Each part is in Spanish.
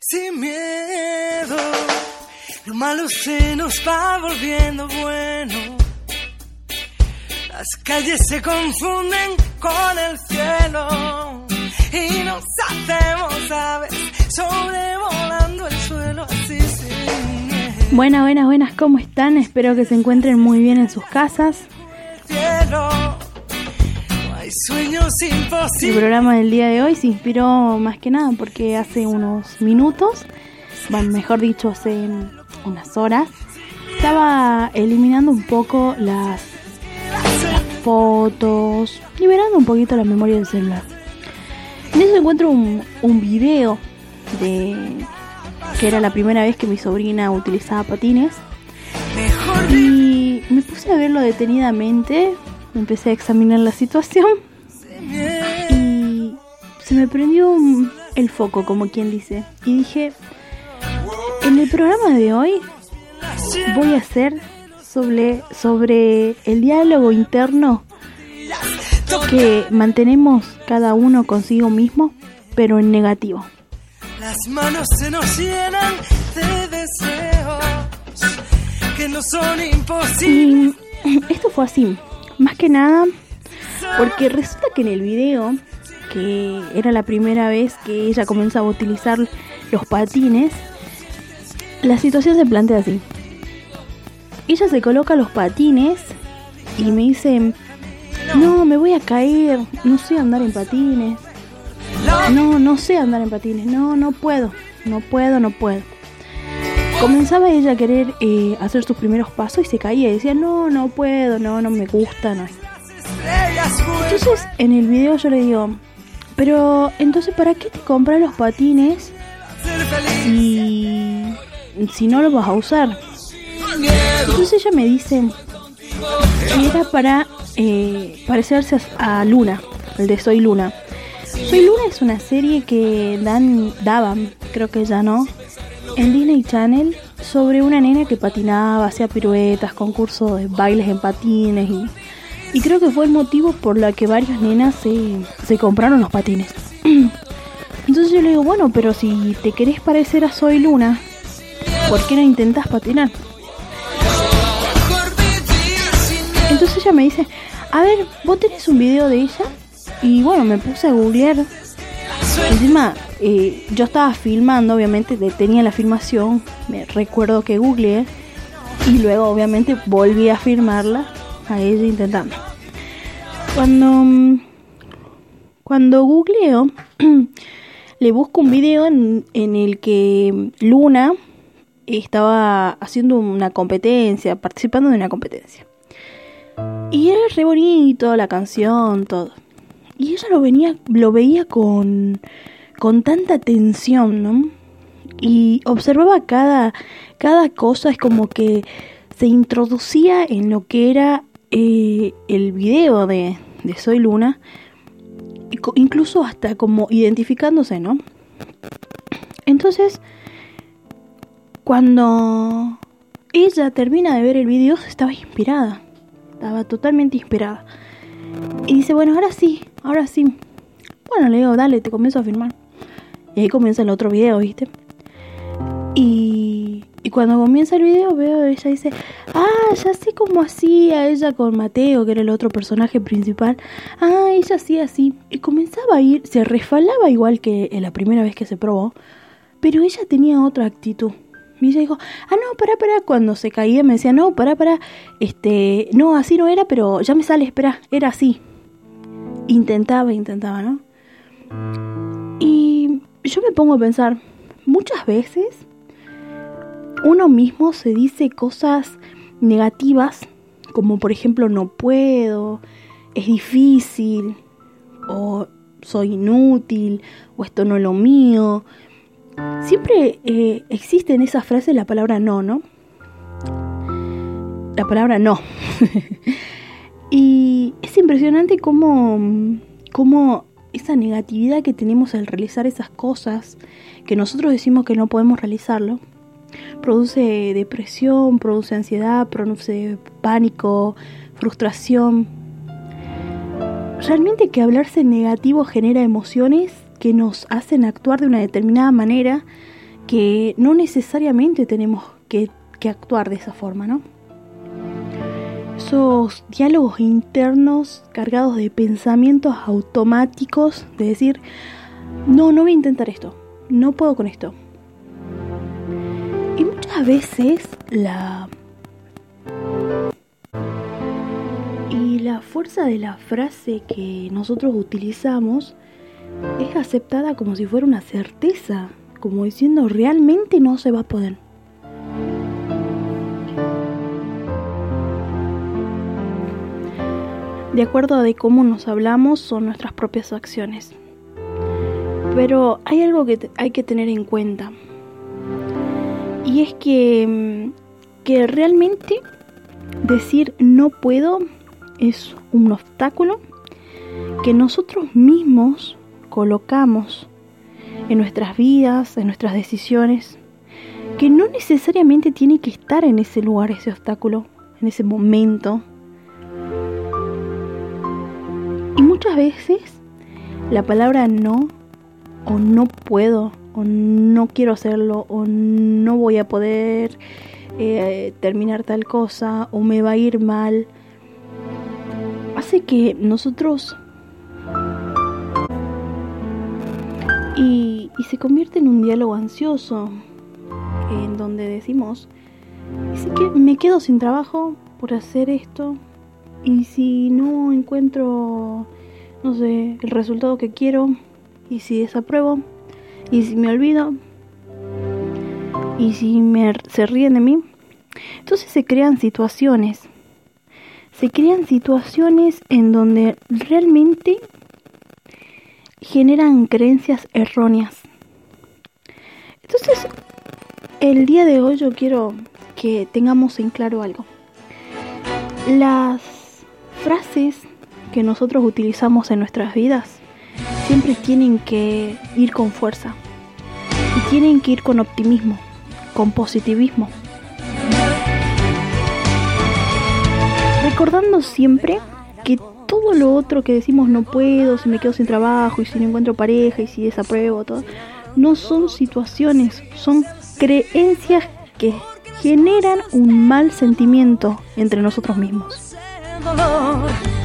sin miedo. Lo malo se nos va volviendo bueno. Las calles se confunden con el cielo y nos hacemos aves sobrevolando el suelo así sin. Buenas, buenas, buenas, ¿cómo están? Espero que se encuentren muy bien en sus casas. Sueños El imposibles. programa del día de hoy se inspiró más que nada porque hace unos minutos, bueno, mejor dicho, hace unas horas, estaba eliminando un poco las, las fotos, liberando un poquito la memoria del celular. En eso encuentro un, un video de que era la primera vez que mi sobrina utilizaba patines y me puse a verlo detenidamente, empecé a examinar la situación. Y se me prendió un- el foco, como quien dice. Y dije, en el programa de hoy voy a hacer sobre, sobre el diálogo interno que mantenemos cada uno consigo mismo, pero en negativo. Las manos se nos llenan de deseos que no son imposibles. Y esto fue así, más que nada porque resulta que en el video, que era la primera vez que ella comenzaba a utilizar los patines, la situación se plantea así. Ella se coloca los patines y me dice, no, me voy a caer, no sé andar en patines. No, no sé andar en patines, no, no puedo, no puedo, no puedo. Comenzaba ella a querer eh, hacer sus primeros pasos y se caía y decía, no, no puedo, no, no me gusta, no. Juegan Entonces en el video yo le digo, pero entonces ¿para qué te compras los patines si, si no los vas a usar? Entonces ella me dice que era para eh, parecerse a Luna, el de Soy Luna. Soy Luna es una serie que dan, daban, creo que ya no, en Disney Channel sobre una nena que patinaba, hacía piruetas, concursos de bailes en patines y, y creo que fue el motivo por la que varias nenas se, se compraron los patines. Entonces yo le digo, bueno, pero si te querés parecer a Soy Luna, ¿por qué no intentas patinar? Entonces ella me dice, a ver, vos tenés un video de ella. Y bueno, me puse a googlear. Encima, eh, yo estaba filmando, obviamente, tenía la filmación. Me recuerdo que googleé. Y luego, obviamente, volví a filmarla a ella intentando. Cuando, cuando googleo, le busco un video en, en el que Luna estaba haciendo una competencia, participando de una competencia. Y era re bonito la canción, todo. Y ella lo venía, lo veía con, con tanta atención, ¿no? Y observaba cada, cada cosa, es como que se introducía en lo que era eh, el video de, de Soy Luna, incluso hasta como identificándose, ¿no? Entonces, cuando ella termina de ver el video, estaba inspirada. Estaba totalmente inspirada. Y dice, bueno, ahora sí, ahora sí. Bueno, le digo, dale, te comienzo a filmar. Y ahí comienza el otro video, ¿viste? Y, y cuando comienza el video veo ella dice, ah, ya sé cómo hacía ella con Mateo, que era el otro personaje principal. Ah, ella hacía así. Y comenzaba a ir, se resfalaba igual que la primera vez que se probó, pero ella tenía otra actitud. Y ella dijo, ah, no, pará, pará. Cuando se caía me decía, no, pará, pará. Este, no, así no era, pero ya me sale, espera, era así. Intentaba, intentaba, ¿no? Y yo me pongo a pensar, muchas veces uno mismo se dice cosas negativas, como por ejemplo no puedo, es difícil, o soy inútil, o esto no es lo mío. Siempre eh, existe en esa frase la palabra no, ¿no? La palabra no. y es impresionante cómo, cómo esa negatividad que tenemos al realizar esas cosas, que nosotros decimos que no podemos realizarlo, produce depresión, produce ansiedad, produce pánico, frustración. Realmente que hablarse negativo genera emociones que nos hacen actuar de una determinada manera que no necesariamente tenemos que, que actuar de esa forma, ¿no? Esos diálogos internos cargados de pensamientos automáticos, de decir, no, no voy a intentar esto, no puedo con esto. Muchas veces la... Y la fuerza de la frase que nosotros utilizamos es aceptada como si fuera una certeza, como diciendo realmente no se va a poder. De acuerdo a de cómo nos hablamos son nuestras propias acciones. Pero hay algo que hay que tener en cuenta. Y es que, mm, que realmente decir no puedo es un obstáculo que nosotros mismos colocamos en nuestras vidas, en nuestras decisiones, que no necesariamente tiene que estar en ese lugar, ese obstáculo, en ese momento. Y muchas veces la palabra no, o no puedo, o no quiero hacerlo, o no voy a poder eh, terminar tal cosa, o me va a ir mal, hace que nosotros Y, se convierte en un diálogo ansioso, en donde decimos, ¿y si que me quedo sin trabajo por hacer esto? ¿Y si no encuentro, no sé, el resultado que quiero? ¿Y si desapruebo? ¿Y si me olvido? ¿Y si me, se ríen de mí? Entonces se crean situaciones. Se crean situaciones en donde realmente generan creencias erróneas. Entonces, el día de hoy yo quiero que tengamos en claro algo. Las frases que nosotros utilizamos en nuestras vidas siempre tienen que ir con fuerza y tienen que ir con optimismo, con positivismo. Recordando siempre que todo lo otro que decimos no puedo, si me quedo sin trabajo y si no encuentro pareja y si desapruebo, todo, no son situaciones, son creencias que generan un mal sentimiento entre nosotros mismos.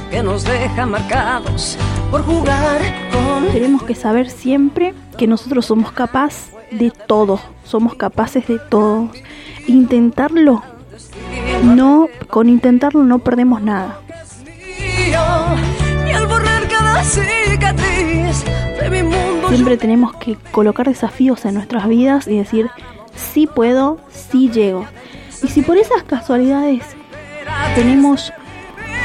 Que nos deja marcados por jugar Tenemos que saber siempre que nosotros somos capaces de todo, somos capaces de todo. Intentarlo, no, con intentarlo no perdemos nada Siempre tenemos que colocar desafíos en nuestras vidas y decir, sí puedo, sí llego. Y si por esas casualidades tenemos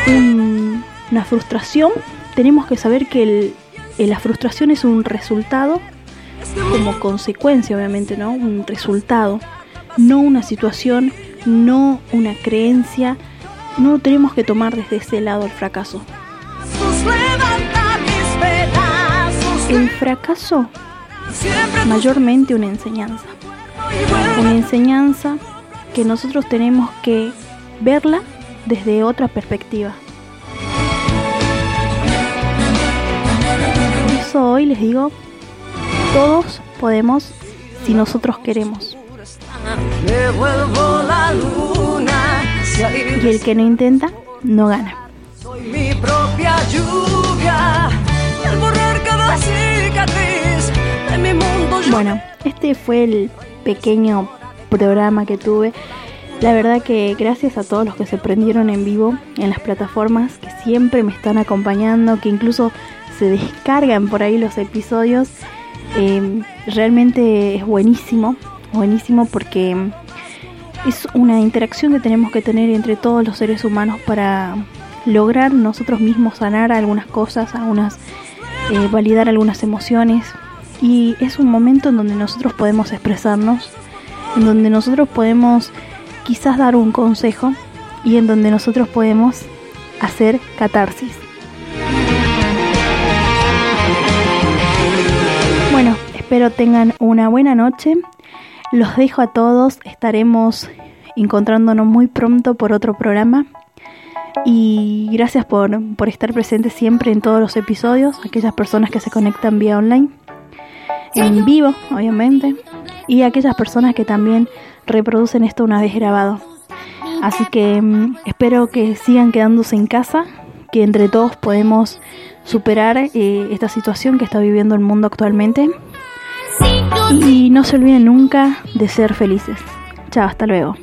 una frustración, tenemos que saber que la frustración es un resultado, como consecuencia obviamente, ¿no? Un resultado, no una situación, no una creencia, no tenemos que tomar desde ese lado el fracaso. El fracaso, mayormente una enseñanza. Una enseñanza que nosotros tenemos que verla desde otra perspectiva. Eso hoy les digo, todos podemos si nosotros queremos. Y el que no intenta, no gana. Soy mi propia lluvia, borrar cada cicatriz de mi mundo. Bueno, este fue el pequeño programa que tuve. La verdad que gracias a todos los que se prendieron en vivo en las plataformas, que siempre me están acompañando, que incluso se descargan por ahí los episodios. Eh, realmente es buenísimo, buenísimo porque es una interacción que tenemos que tener entre todos los seres humanos para lograr nosotros mismos sanar algunas cosas, algunas eh, validar algunas emociones y es un momento en donde nosotros podemos expresarnos, en donde nosotros podemos quizás dar un consejo y en donde nosotros podemos hacer catarsis. Espero tengan una buena noche. Los dejo a todos. Estaremos encontrándonos muy pronto por otro programa. Y gracias por, por estar presente siempre en todos los episodios, aquellas personas que se conectan vía online, en vivo, obviamente, y aquellas personas que también reproducen esto una vez grabado. Así que mm, espero que sigan quedándose en casa, que entre todos podemos superar eh, esta situación que está viviendo el mundo actualmente y no se olviden nunca de ser felices. Chao, hasta luego.